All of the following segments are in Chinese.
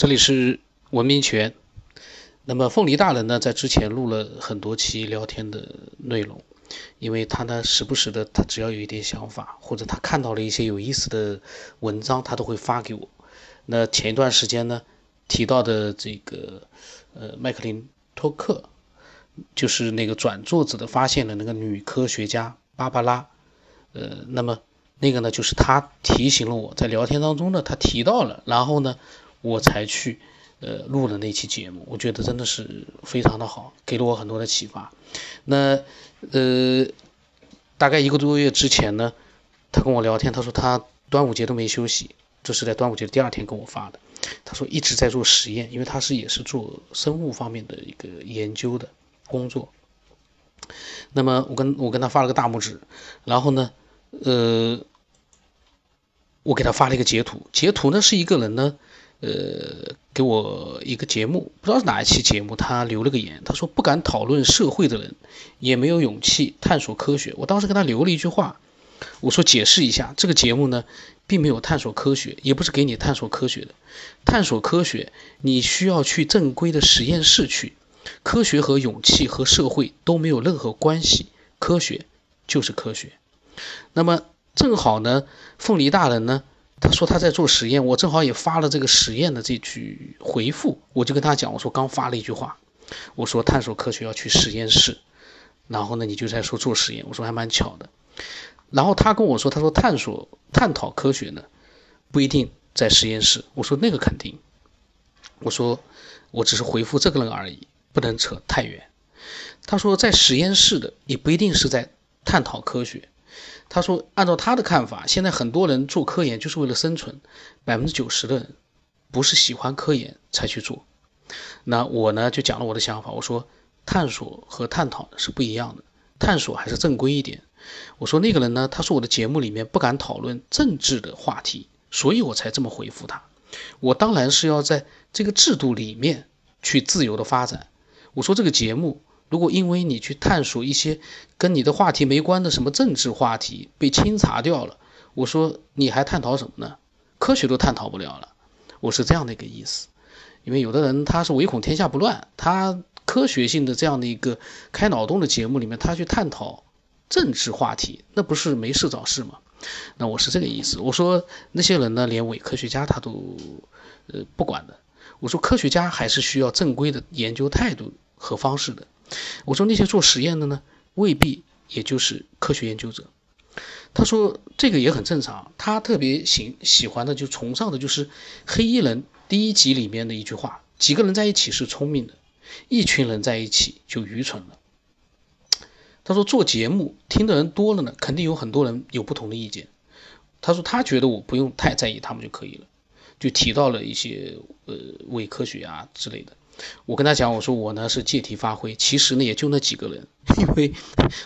这里是文明泉。那么凤梨大人呢，在之前录了很多期聊天的内容，因为他呢，时不时的，他只要有一点想法，或者他看到了一些有意思的文章，他都会发给我。那前一段时间呢，提到的这个呃，麦克林托克，就是那个转作者的发现的那个女科学家芭芭拉，呃，那么那个呢，就是他提醒了我在聊天当中呢，他提到了，然后呢。我才去，呃，录了那期节目，我觉得真的是非常的好，给了我很多的启发。那，呃，大概一个多月之前呢，他跟我聊天，他说他端午节都没休息，这是在端午节的第二天跟我发的。他说一直在做实验，因为他是也是做生物方面的一个研究的工作。那么我跟我跟他发了个大拇指，然后呢，呃，我给他发了一个截图，截图呢是一个人呢。呃，给我一个节目，不知道是哪一期节目，他留了个言，他说不敢讨论社会的人，也没有勇气探索科学。我当时给他留了一句话，我说解释一下，这个节目呢，并没有探索科学，也不是给你探索科学的。探索科学，你需要去正规的实验室去。科学和勇气和社会都没有任何关系，科学就是科学。那么正好呢，凤梨大人呢。他说他在做实验，我正好也发了这个实验的这句回复，我就跟他讲，我说刚发了一句话，我说探索科学要去实验室，然后呢你就在说做实验，我说还蛮巧的，然后他跟我说，他说探索探讨科学呢不一定在实验室，我说那个肯定，我说我只是回复这个人而已，不能扯太远。他说在实验室的也不一定是在探讨科学。他说：“按照他的看法，现在很多人做科研就是为了生存，百分之九十的人不是喜欢科研才去做。那我呢就讲了我的想法，我说探索和探讨是不一样的，探索还是正规一点。我说那个人呢，他说我的节目里面不敢讨论政治的话题，所以我才这么回复他。我当然是要在这个制度里面去自由的发展。我说这个节目。”如果因为你去探索一些跟你的话题没关的什么政治话题被清查掉了，我说你还探讨什么呢？科学都探讨不了了，我是这样的一个意思。因为有的人他是唯恐天下不乱，他科学性的这样的一个开脑洞的节目里面，他去探讨政治话题，那不是没事找事吗？那我是这个意思。我说那些人呢，连伪科学家他都呃不管的。我说科学家还是需要正规的研究态度和方式的。我说那些做实验的呢，未必也就是科学研究者。他说这个也很正常。他特别喜喜欢的就崇尚的就是黑衣人第一集里面的一句话：几个人在一起是聪明的，一群人在一起就愚蠢了。他说做节目听的人多了呢，肯定有很多人有不同的意见。他说他觉得我不用太在意他们就可以了，就提到了一些呃伪科学啊之类的。我跟他讲，我说我呢是借题发挥，其实呢也就那几个人，因为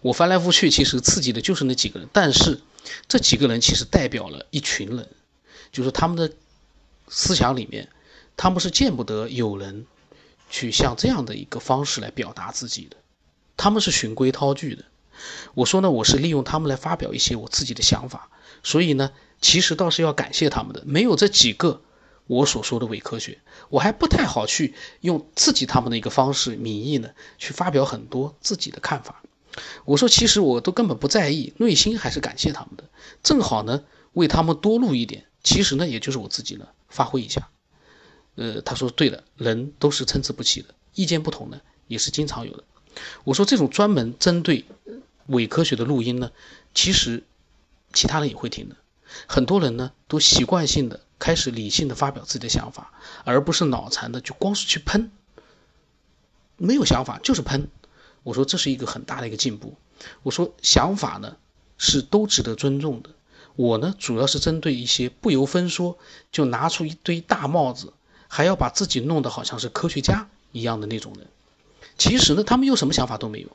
我翻来覆去，其实刺激的就是那几个人。但是这几个人其实代表了一群人，就是他们的思想里面，他们是见不得有人去像这样的一个方式来表达自己的，他们是循规蹈矩的。我说呢，我是利用他们来发表一些我自己的想法，所以呢，其实倒是要感谢他们的，没有这几个。我所说的伪科学，我还不太好去用刺激他们的一个方式、名义呢，去发表很多自己的看法。我说，其实我都根本不在意，内心还是感谢他们的。正好呢，为他们多录一点，其实呢，也就是我自己呢发挥一下。呃，他说对的，人都是参差不齐的，意见不同呢也是经常有的。我说，这种专门针对伪科学的录音呢，其实其他人也会听的。很多人呢都习惯性的。开始理性的发表自己的想法，而不是脑残的就光是去喷，没有想法就是喷。我说这是一个很大的一个进步。我说想法呢是都值得尊重的。我呢主要是针对一些不由分说就拿出一堆大帽子，还要把自己弄得好像是科学家一样的那种人。其实呢他们又什么想法都没有。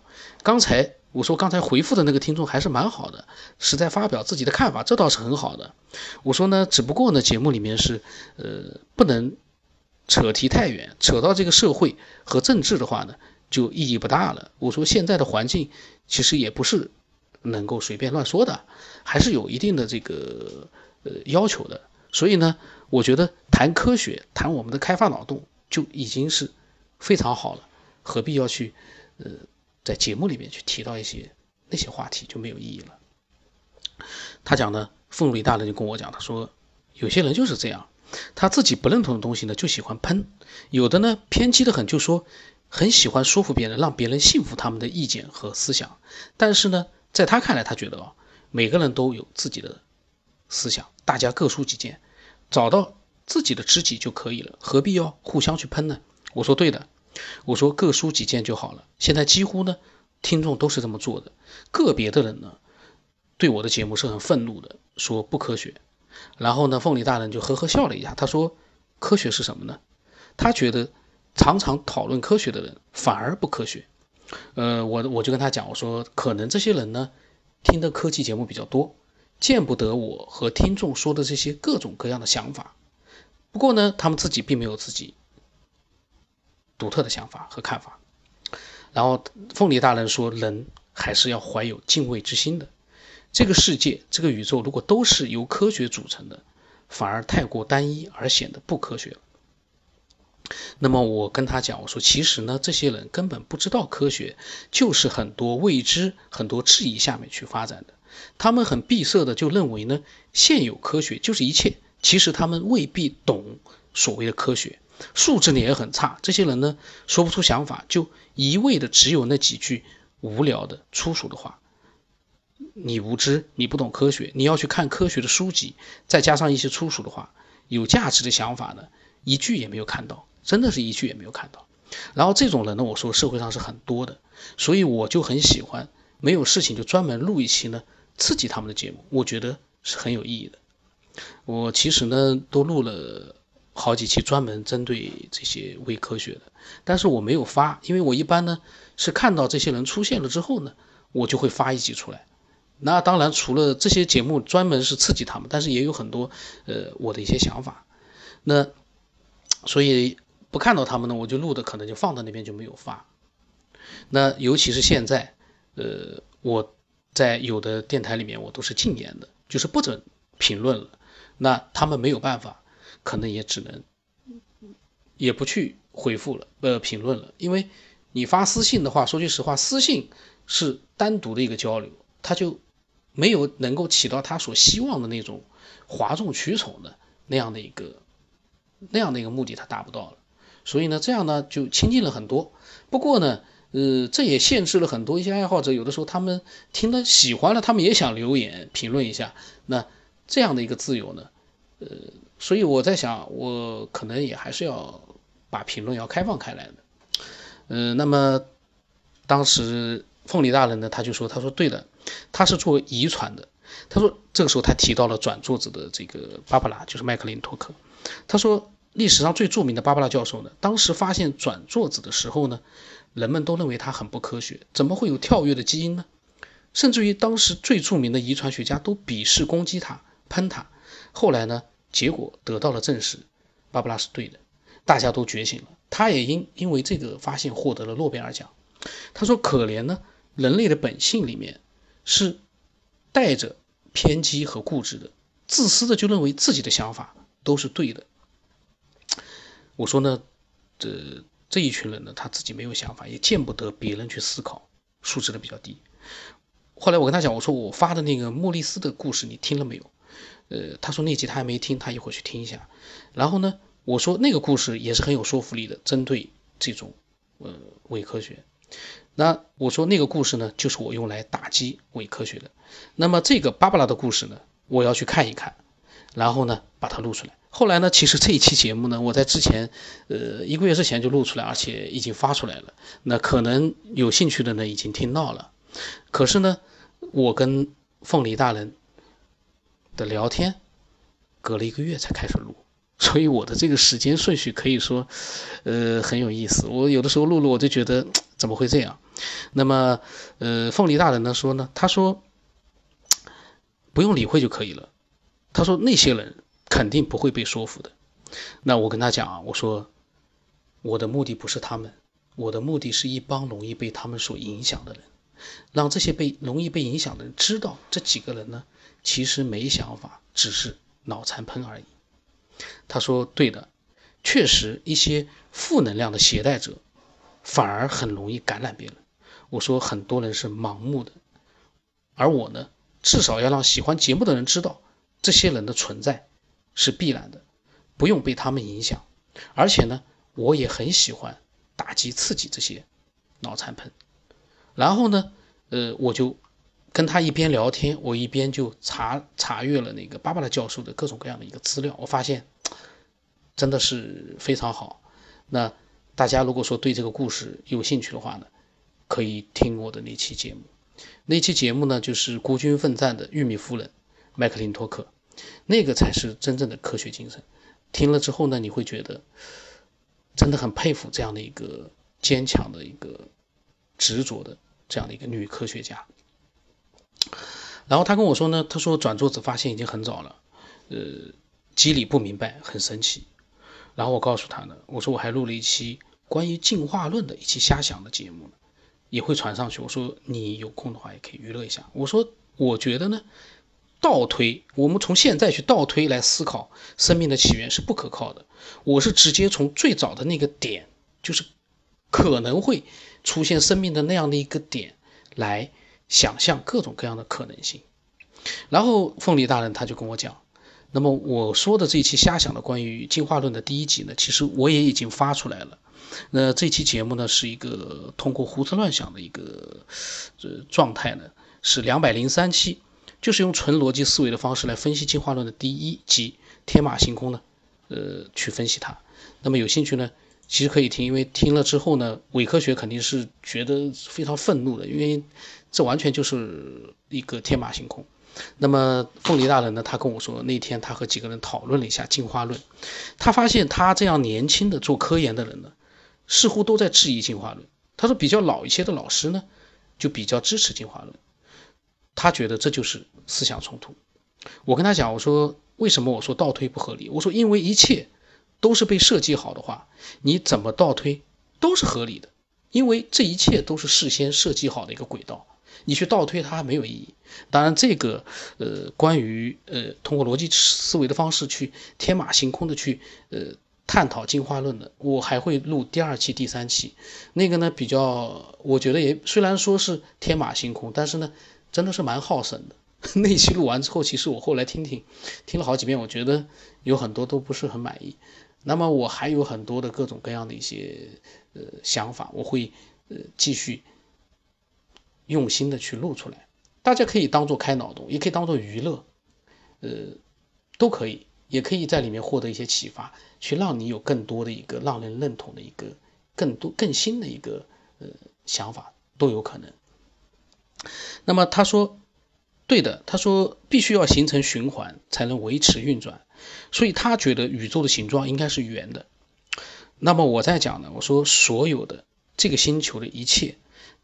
刚才。我说刚才回复的那个听众还是蛮好的，是在发表自己的看法，这倒是很好的。我说呢，只不过呢，节目里面是，呃，不能扯题太远，扯到这个社会和政治的话呢，就意义不大了。我说现在的环境其实也不是能够随便乱说的，还是有一定的这个呃要求的。所以呢，我觉得谈科学，谈我们的开发脑洞就已经是非常好了，何必要去呃在节目里面去提到一些那些话题就没有意义了。他讲呢，凤梨大人就跟我讲，他说有些人就是这样，他自己不认同的东西呢就喜欢喷，有的呢偏激的很，就说很喜欢说服别人，让别人信服他们的意见和思想，但是呢，在他看来，他觉得啊，每个人都有自己的思想，大家各抒己见，找到自己的知己就可以了，何必要互相去喷呢？我说对的，我说各抒己见就好了。现在几乎呢，听众都是这么做的，个别的人呢。对我的节目是很愤怒的，说不科学。然后呢，凤梨大人就呵呵笑了一下，他说：“科学是什么呢？他觉得常常讨论科学的人反而不科学。”呃，我我就跟他讲，我说可能这些人呢听的科技节目比较多，见不得我和听众说的这些各种各样的想法。不过呢，他们自己并没有自己独特的想法和看法。然后凤梨大人说：“人还是要怀有敬畏之心的。”这个世界，这个宇宙，如果都是由科学组成的，反而太过单一，而显得不科学了。那么我跟他讲，我说其实呢，这些人根本不知道科学就是很多未知、很多质疑下面去发展的。他们很闭塞的就认为呢，现有科学就是一切。其实他们未必懂所谓的科学，素质呢也很差。这些人呢，说不出想法，就一味的只有那几句无聊的粗俗的话。你无知，你不懂科学，你要去看科学的书籍，再加上一些粗俗的话，有价值的想法呢，一句也没有看到，真的是一句也没有看到。然后这种人呢，我说社会上是很多的，所以我就很喜欢，没有事情就专门录一期呢，刺激他们的节目，我觉得是很有意义的。我其实呢都录了好几期专门针对这些伪科学的，但是我没有发，因为我一般呢是看到这些人出现了之后呢，我就会发一集出来。那当然，除了这些节目专门是刺激他们，但是也有很多，呃，我的一些想法。那所以不看到他们呢，我就录的可能就放到那边就没有发。那尤其是现在，呃，我在有的电台里面我都是禁言的，就是不准评论了。那他们没有办法，可能也只能也不去回复了，呃，评论了。因为你发私信的话，说句实话，私信是单独的一个交流，他就。没有能够起到他所希望的那种哗众取宠的那样的一个那样的一个目的，他达不到了。所以呢，这样呢就亲近了很多。不过呢，呃，这也限制了很多一些爱好者。有的时候他们听了喜欢了，他们也想留言评论一下。那这样的一个自由呢，呃，所以我在想，我可能也还是要把评论要开放开来的。嗯，那么当时。凤梨大人呢，他就说：“他说对的，他是做遗传的。他说这个时候他提到了转座子的这个芭芭拉，就是麦克林托克。他说历史上最著名的芭芭拉教授呢，当时发现转座子的时候呢，人们都认为他很不科学，怎么会有跳跃的基因呢？甚至于当时最著名的遗传学家都鄙视攻击他，喷他。后来呢，结果得到了证实，芭芭拉是对的，大家都觉醒了。他也因因为这个发现获得了诺贝尔奖。他说可怜呢。”人类的本性里面是带着偏激和固执的，自私的就认为自己的想法都是对的。我说呢，这这一群人呢，他自己没有想法，也见不得别人去思考，素质的比较低。后来我跟他讲，我说我发的那个莫里斯的故事你听了没有？呃，他说那集他还没听，他一会儿去听一下。然后呢，我说那个故事也是很有说服力的，针对这种呃伪科学。那我说那个故事呢，就是我用来打击伪科学的。那么这个芭芭拉的故事呢，我要去看一看，然后呢把它录出来。后来呢，其实这一期节目呢，我在之前，呃一个月之前就录出来，而且已经发出来了。那可能有兴趣的呢已经听到了。可是呢，我跟凤梨大人的聊天，隔了一个月才开始录。所以我的这个时间顺序可以说，呃，很有意思。我有的时候录录，我就觉得怎么会这样？那么，呃，凤梨大人呢说呢，他说不用理会就可以了。他说那些人肯定不会被说服的。那我跟他讲啊，我说我的目的不是他们，我的目的是一帮容易被他们所影响的人，让这些被容易被影响的人知道，这几个人呢其实没想法，只是脑残喷而已。他说对的，确实一些负能量的携带者反而很容易感染别人。我说很多人是盲目的，而我呢，至少要让喜欢节目的人知道这些人的存在是必然的，不用被他们影响。而且呢，我也很喜欢打击刺激这些脑残喷。然后呢，呃，我就跟他一边聊天，我一边就查查阅了那个巴巴拉教授的各种各样的一个资料。我发现真的是非常好。那大家如果说对这个故事有兴趣的话呢，可以听我的那期节目。那期节目呢，就是孤军奋战的玉米夫人麦克林托克，那个才是真正的科学精神。听了之后呢，你会觉得真的很佩服这样的一个坚强的一个。执着的这样的一个女科学家，然后她跟我说呢，她说转作者发现已经很早了，呃，机理不明白，很神奇。然后我告诉她呢，我说我还录了一期关于进化论的一期瞎想的节目呢，也会传上去。我说你有空的话也可以娱乐一下。我说我觉得呢，倒推我们从现在去倒推来思考生命的起源是不可靠的。我是直接从最早的那个点，就是可能会。出现生命的那样的一个点，来想象各种各样的可能性。然后凤梨大人他就跟我讲，那么我说的这期瞎想的关于进化论的第一集呢，其实我也已经发出来了。那这期节目呢，是一个通过胡思乱想的一个呃状态呢，是两百零三期，就是用纯逻辑思维的方式来分析进化论的第一集天马行空呢，呃，去分析它。那么有兴趣呢？其实可以听，因为听了之后呢，伪科学肯定是觉得非常愤怒的，因为这完全就是一个天马行空。那么凤梨大人呢，他跟我说，那天他和几个人讨论了一下进化论，他发现他这样年轻的做科研的人呢，似乎都在质疑进化论。他说，比较老一些的老师呢，就比较支持进化论。他觉得这就是思想冲突。我跟他讲，我说为什么我说倒推不合理？我说因为一切。都是被设计好的话，你怎么倒推都是合理的，因为这一切都是事先设计好的一个轨道，你去倒推它没有意义。当然，这个呃，关于呃，通过逻辑思维的方式去天马行空的去呃探讨进化论的，我还会录第二期、第三期，那个呢比较，我觉得也虽然说是天马行空，但是呢，真的是蛮耗神的。那期录完之后，其实我后来听听，听了好几遍，我觉得有很多都不是很满意。那么我还有很多的各种各样的一些呃想法，我会呃继续用心的去录出来，大家可以当做开脑洞，也可以当做娱乐，呃，都可以，也可以在里面获得一些启发，去让你有更多的一个让人认同的一个更多更新的一个呃想法都有可能。那么他说，对的，他说必须要形成循环才能维持运转。所以他觉得宇宙的形状应该是圆的。那么我在讲呢，我说所有的这个星球的一切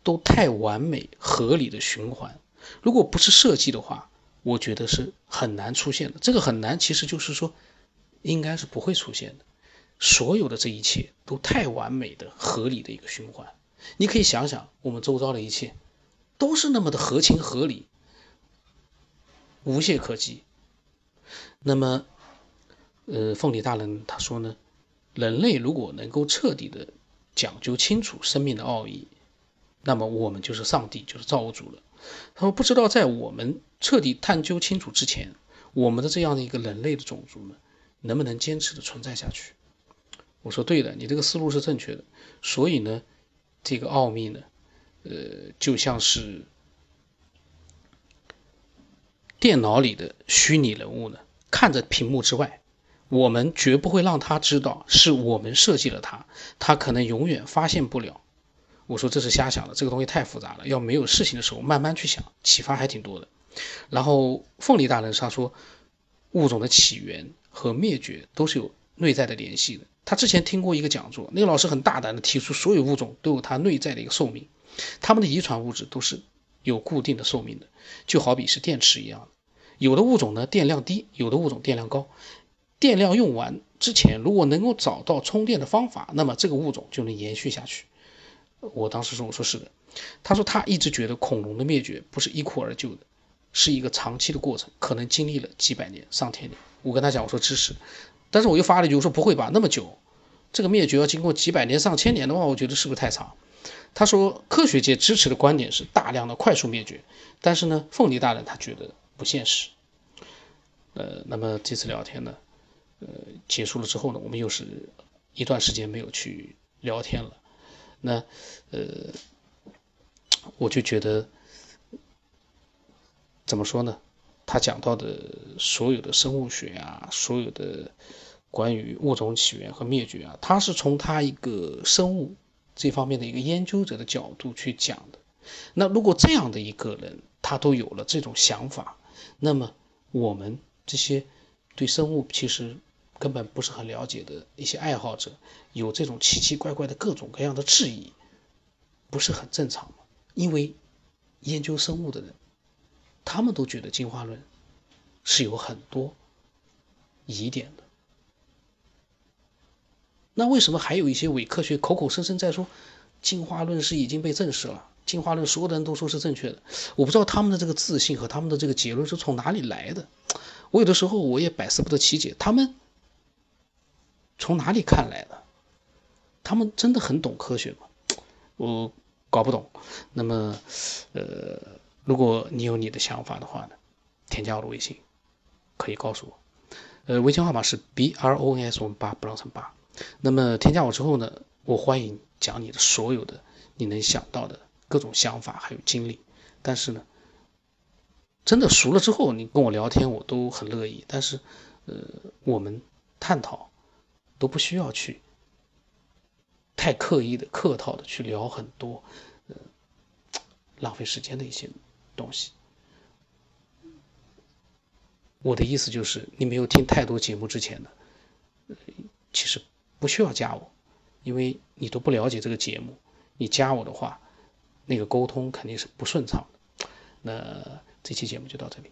都太完美合理的循环，如果不是设计的话，我觉得是很难出现的。这个很难，其实就是说应该是不会出现的。所有的这一切都太完美的合理的一个循环，你可以想想我们周遭的一切都是那么的合情合理，无懈可击。那么。呃，凤梨大人他说呢，人类如果能够彻底的讲究清楚生命的奥义，那么我们就是上帝，就是造物主了。他说，不知道在我们彻底探究清楚之前，我们的这样的一个人类的种族呢，能不能坚持的存在下去？我说对的，你这个思路是正确的。所以呢，这个奥秘呢，呃，就像是电脑里的虚拟人物呢，看着屏幕之外。我们绝不会让他知道是我们设计了他，他可能永远发现不了。我说这是瞎想的，这个东西太复杂了，要没有事情的时候慢慢去想，启发还挺多的。然后凤梨大人他说，物种的起源和灭绝都是有内在的联系的。他之前听过一个讲座，那个老师很大胆的提出，所有物种都有它内在的一个寿命，他们的遗传物质都是有固定的寿命的，就好比是电池一样的。有的物种呢电量低，有的物种电量高。电量用完之前，如果能够找到充电的方法，那么这个物种就能延续下去。我当时说：“我说是的。”他说他一直觉得恐龙的灭绝不是一蹴而就的，是一个长期的过程，可能经历了几百年、上千年。我跟他讲：“我说知识，但是我又发了一句，我说不会吧，那么久，这个灭绝要经过几百年、上千年的话，我觉得是不是太长？他说科学界支持的观点是大量的快速灭绝，但是呢，凤梨大人他觉得不现实。呃，那么这次聊天呢，呃，结束了之后呢，我们又是一段时间没有去聊天了。那呃，我就觉得怎么说呢？他讲到的所有的生物学啊，所有的关于物种起源和灭绝啊，他是从他一个生物这方面的一个研究者的角度去讲的。那如果这样的一个人，他都有了这种想法，那么我们这些对生物其实根本不是很了解的一些爱好者，有这种奇奇怪怪的各种各样的质疑，不是很正常吗？因为研究生物的人。他们都觉得进化论是有很多疑点的，那为什么还有一些伪科学口口声声在说进化论是已经被证实了？进化论所有的人都说是正确的，我不知道他们的这个自信和他们的这个结论是从哪里来的。我有的时候我也百思不得其解，他们从哪里看来的？他们真的很懂科学吗？我搞不懂。那么，呃。如果你有你的想法的话呢，添加我的微信，可以告诉我。呃，微信号码是 b r o n s 我们八不让成八。那么添加我之后呢，我欢迎讲你的所有的你能想到的各种想法还有经历。但是呢，真的熟了之后，你跟我聊天我都很乐意。但是，呃，我们探讨都不需要去太刻意的客套的去聊很多，呃，浪费时间的一些。东西，我的意思就是，你没有听太多节目之前的，其实不需要加我，因为你都不了解这个节目，你加我的话，那个沟通肯定是不顺畅的。那这期节目就到这里。